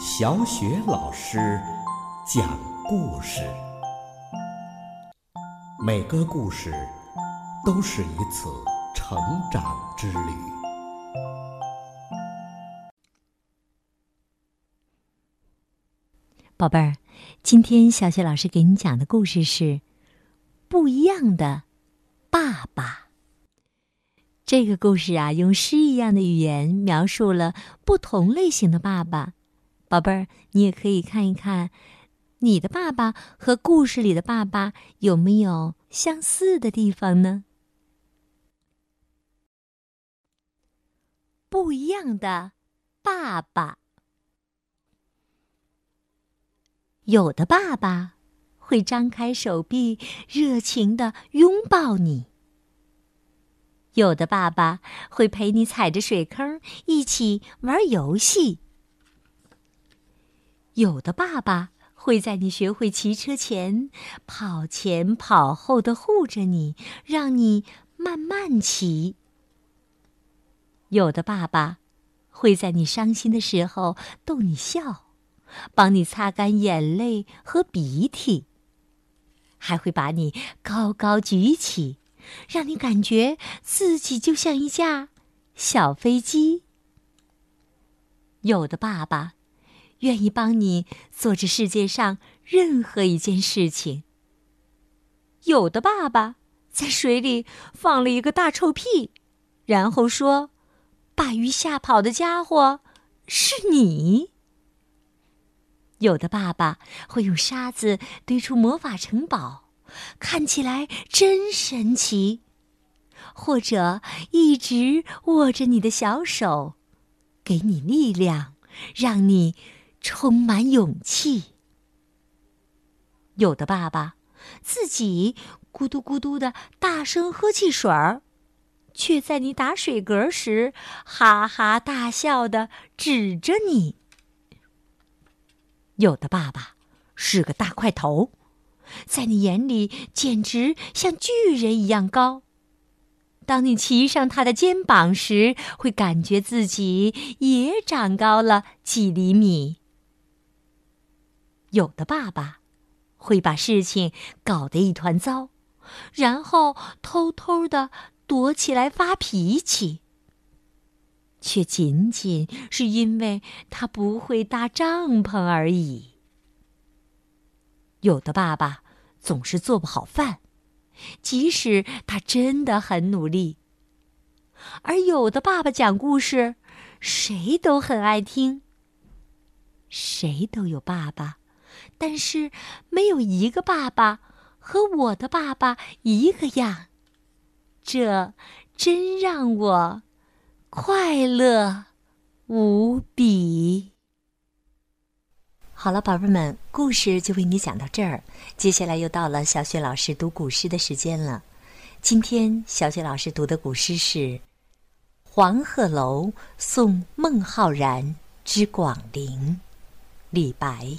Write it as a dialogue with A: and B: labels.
A: 小雪老师讲故事，每个故事都是一次成长之旅。
B: 宝贝儿，今天小雪老师给你讲的故事是《不一样的爸爸》。这个故事啊，用诗一样的语言描述了不同类型的爸爸。宝贝儿，你也可以看一看，你的爸爸和故事里的爸爸有没有相似的地方呢？不一样的爸爸，有的爸爸会张开手臂，热情的拥抱你；有的爸爸会陪你踩着水坑一起玩游戏。有的爸爸会在你学会骑车前跑前跑后的护着你，让你慢慢骑。有的爸爸会在你伤心的时候逗你笑，帮你擦干眼泪和鼻涕，还会把你高高举起，让你感觉自己就像一架小飞机。有的爸爸。愿意帮你做这世界上任何一件事情。有的爸爸在水里放了一个大臭屁，然后说：“把鱼吓跑的家伙是你。”有的爸爸会用沙子堆出魔法城堡，看起来真神奇；或者一直握着你的小手，给你力量，让你。充满勇气。有的爸爸自己咕嘟咕嘟的大声喝汽水儿，却在你打水嗝时哈哈大笑的指着你。有的爸爸是个大块头，在你眼里简直像巨人一样高。当你骑上他的肩膀时，会感觉自己也长高了几厘米。有的爸爸会把事情搞得一团糟，然后偷偷的躲起来发脾气，却仅仅是因为他不会搭帐篷而已。有的爸爸总是做不好饭，即使他真的很努力；而有的爸爸讲故事，谁都很爱听。谁都有爸爸。但是没有一个爸爸和我的爸爸一个样，这真让我快乐无比。好了，宝贝们，故事就为你讲到这儿。接下来又到了小雪老师读古诗的时间了。今天小雪老师读的古诗是《黄鹤楼送孟浩然之广陵》，李白。